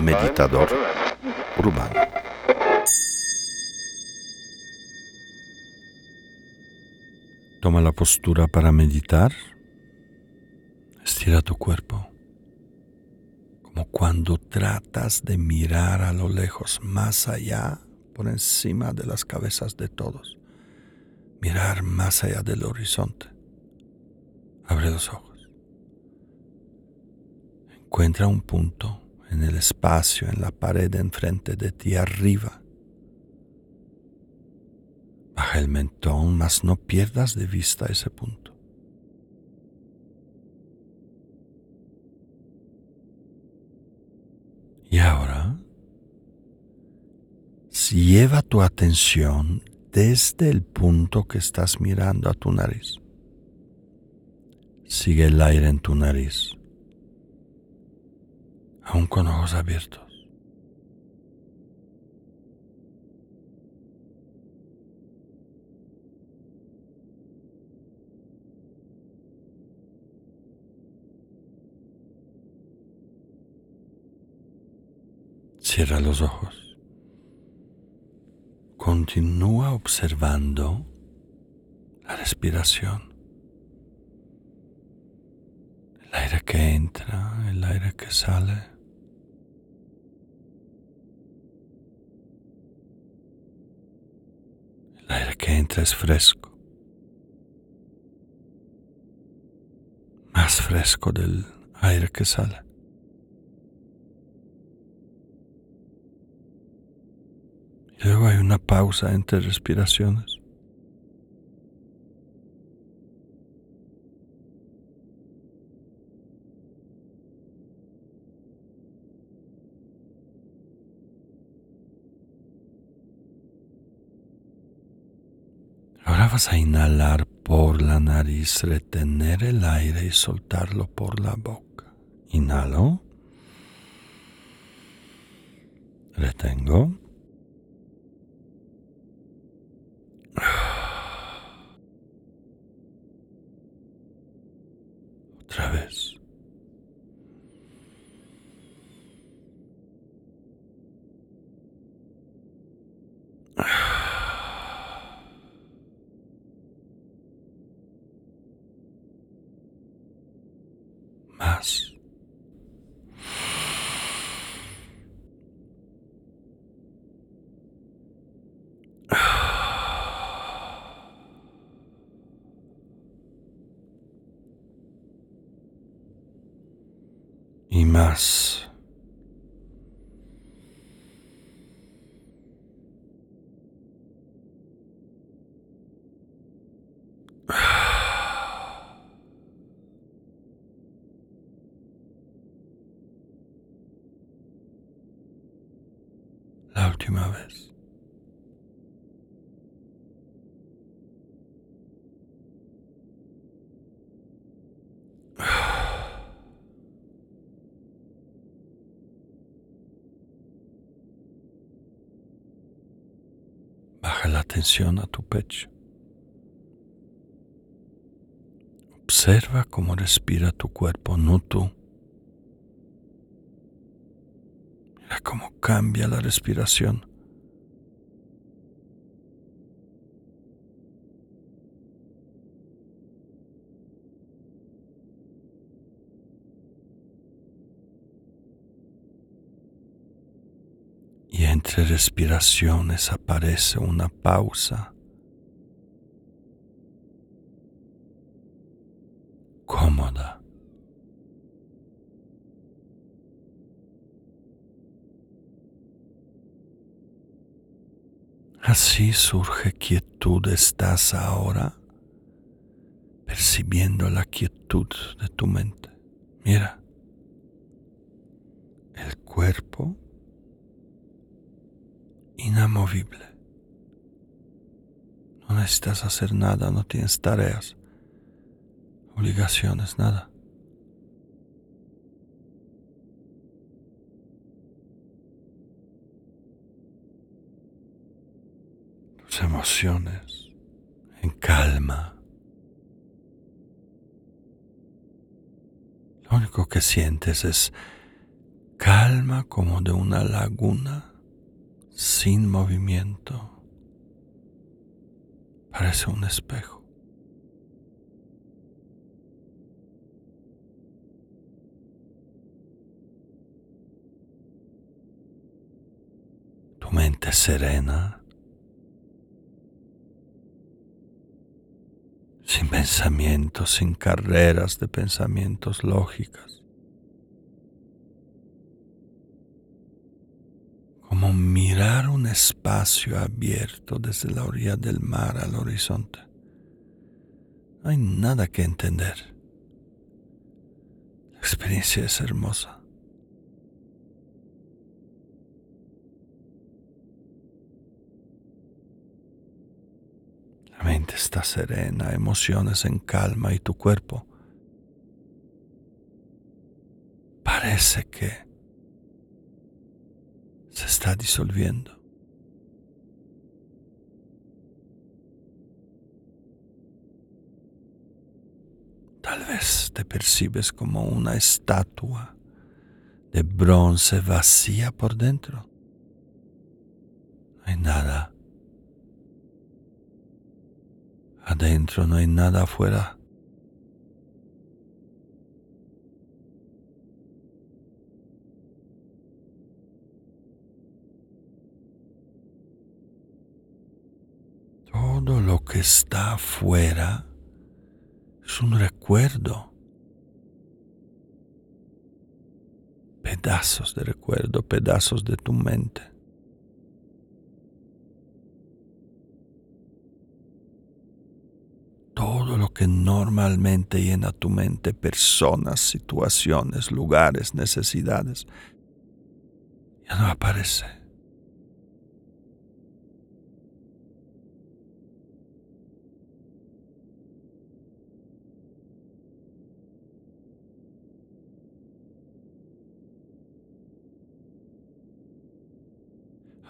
Meditador urbano. Toma la postura para meditar. Estira tu cuerpo. Como cuando tratas de mirar a lo lejos, más allá, por encima de las cabezas de todos. Mirar más allá del horizonte. Abre los ojos. Encuentra un punto en el espacio, en la pared enfrente de ti arriba. Baja el mentón, mas no pierdas de vista ese punto. Y ahora, lleva tu atención desde el punto que estás mirando a tu nariz. Sigue el aire en tu nariz aún con ojos abiertos. Cierra los ojos. Continúa observando la respiración. El aire que entra, el aire que sale. El aire que entra es fresco, más fresco del aire que sale. Luego hay una pausa entre respiraciones. Vas a inhalar por la nariz, retener el aire y soltarlo por la boca. Inhalo. Retengo. Otra vez. Y más. Vez. la atención a tu pecho. Observa cómo respira tu cuerpo, no tú. Mira cómo cambia la respiración. Y entre respiraciones aparece una pausa. cómoda. Así surge quietud, estás ahora percibiendo la quietud de tu mente. Mira, el cuerpo inamovible. No necesitas hacer nada, no tienes tareas, obligaciones, nada. Tus emociones en calma. único que sientes es calma como de una laguna sin movimiento. Parece un espejo. Tu mente serena, sin pensamientos, sin carreras de pensamientos lógicas. Mirar un espacio abierto desde la orilla del mar al horizonte. No hay nada que entender. La experiencia es hermosa. La mente está serena, emociones en calma y tu cuerpo parece que se está disolviendo. Tal vez te percibes como una estatua de bronce vacía por dentro. No hay nada. Adentro no hay nada afuera. Todo lo que está afuera es un recuerdo. Pedazos de recuerdo, pedazos de tu mente. Todo lo que normalmente llena tu mente, personas, situaciones, lugares, necesidades, ya no aparece.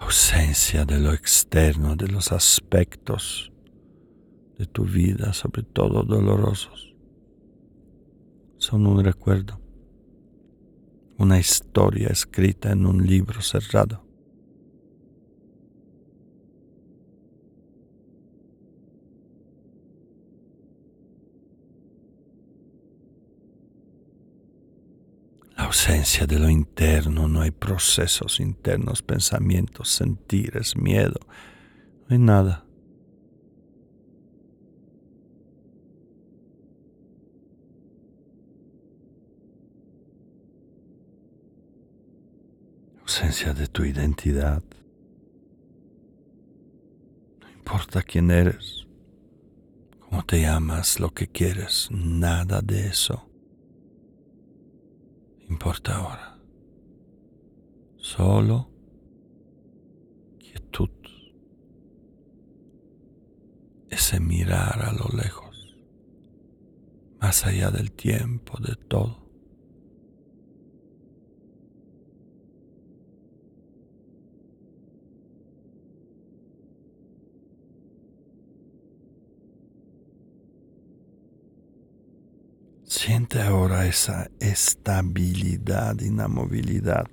Ausencia de lo externo, de los aspectos de tu vida, sobre todo dolorosos. Son un recuerdo, una historia escrita en un libro cerrado. Ausencia de lo interno, no hay procesos internos, pensamientos, sentires, miedo, no hay nada. Ausencia de tu identidad. No importa quién eres, cómo te llamas, lo que quieres, nada de eso importa ahora. Solo quietud. Ese mirar a lo lejos, más allá del tiempo, de todo. Siente ahora esa estabilidad, inamovilidad.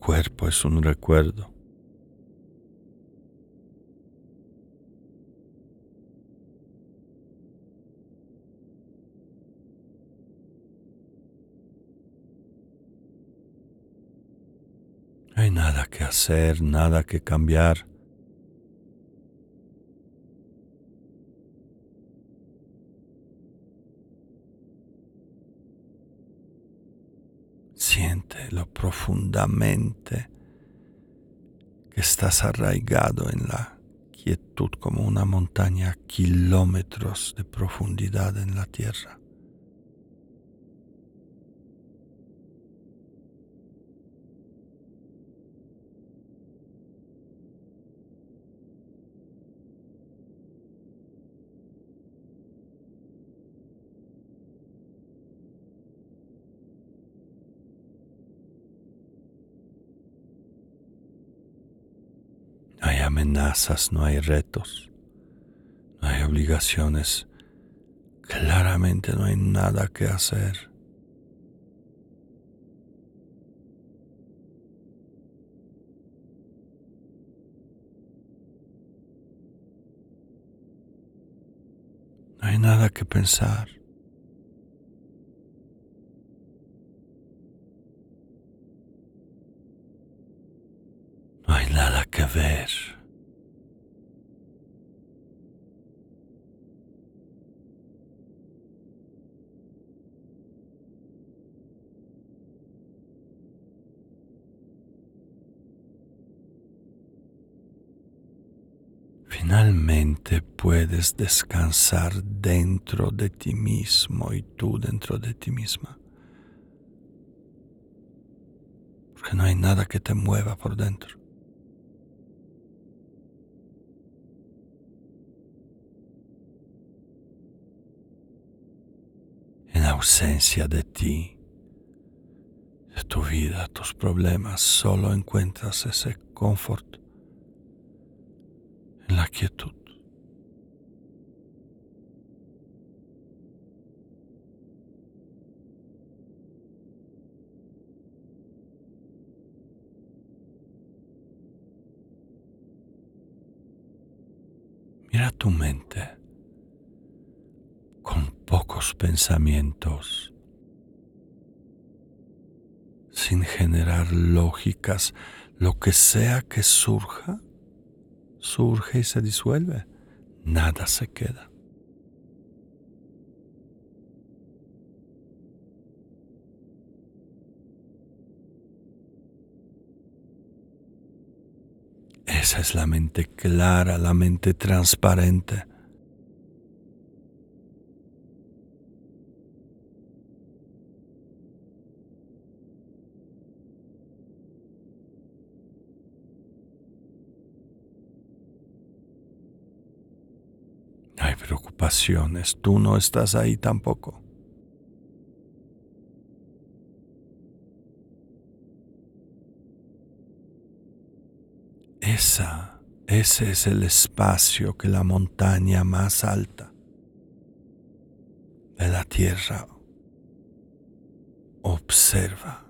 Cuerpo es un recuerdo. No hay nada que hacer, nada que cambiar. Siéntelo profundamente que estás arraigado en la quietud como una montaña a kilómetros de profundidad en la tierra. Amenazas, no hay retos, no hay obligaciones. Claramente no hay nada que hacer. No hay nada que pensar. No hay nada que ver. Finalmente puedes descansar dentro de ti mismo y tú dentro de ti misma. Porque no hay nada que te mueva por dentro. En ausencia de ti, de tu vida, tus problemas, solo encuentras ese confort la quietud. Mira tu mente pensamientos, sin generar lógicas, lo que sea que surja surge y se disuelve, nada se queda. Esa es la mente clara, la mente transparente. Preocupaciones, tú no estás ahí tampoco. Esa, ese es el espacio que la montaña más alta de la tierra observa.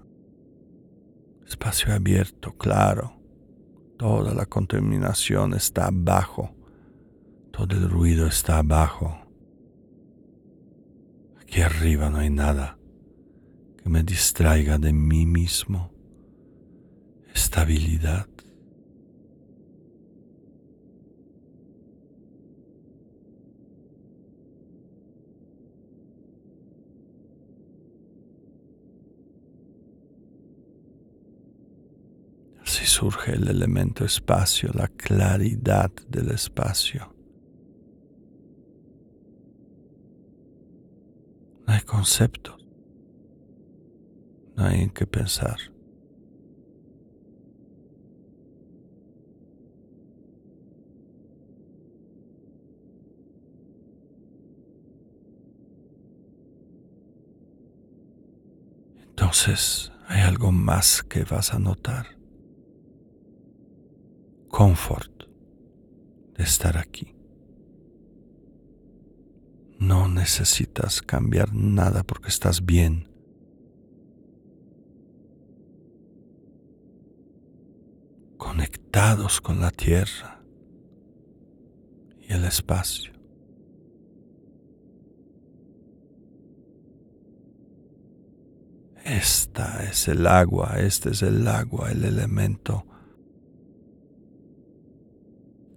Espacio abierto, claro. Toda la contaminación está abajo todo el ruido está abajo. Aquí arriba no hay nada que me distraiga de mí mismo. Estabilidad. Así surge el elemento espacio, la claridad del espacio. Hay conceptos. No hay en qué pensar. Entonces hay algo más que vas a notar. Confort de estar aquí. No necesitas cambiar nada porque estás bien. Conectados con la tierra y el espacio. Esta es el agua, este es el agua, el elemento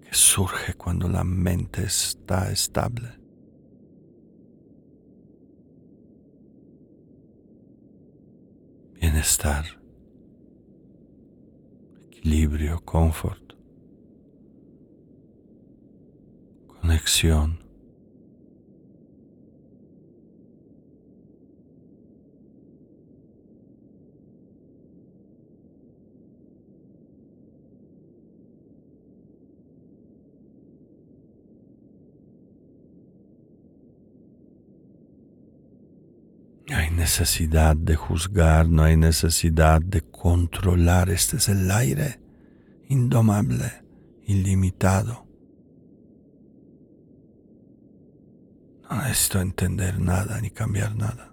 que surge cuando la mente está estable. Bienestar, equilibrio, confort, conexión. Necesidad de juzgar, no hay necesidad de controlar. Este es el aire indomable, ilimitado. No necesito entender nada ni cambiar nada.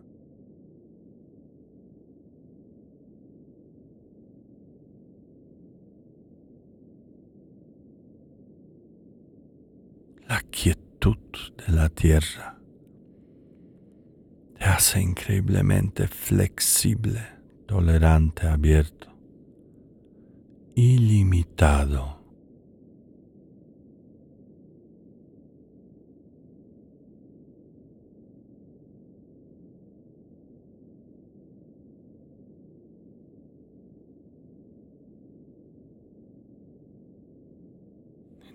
La quietud de la tierra te hace increíblemente flexible, tolerante, abierto, ilimitado.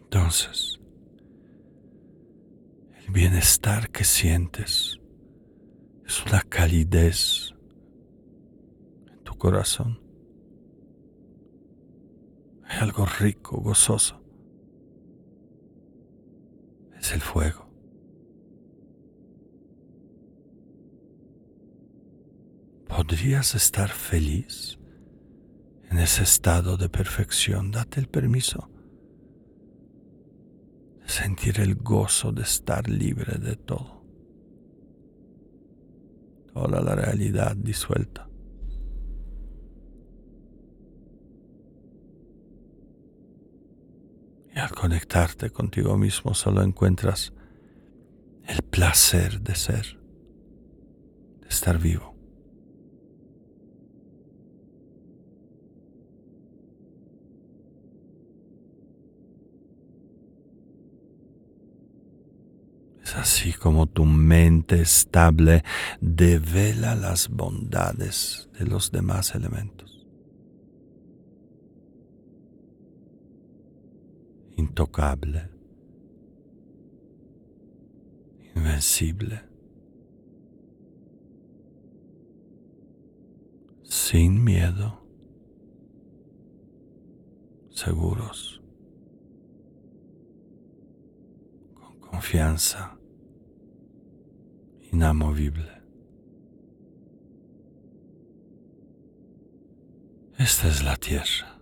Entonces, el bienestar que sientes es una calidez en tu corazón. Hay algo rico, gozoso. Es el fuego. ¿Podrías estar feliz en ese estado de perfección? Date el permiso sentir el gozo de estar libre de todo. La realidad disuelta. Y al conectarte contigo mismo solo encuentras el placer de ser, de estar vivo. Es así como tu mente estable devela las bondades de los demás elementos. Intocable, invencible, sin miedo, seguros, con confianza inamovible. Esta es la tierra.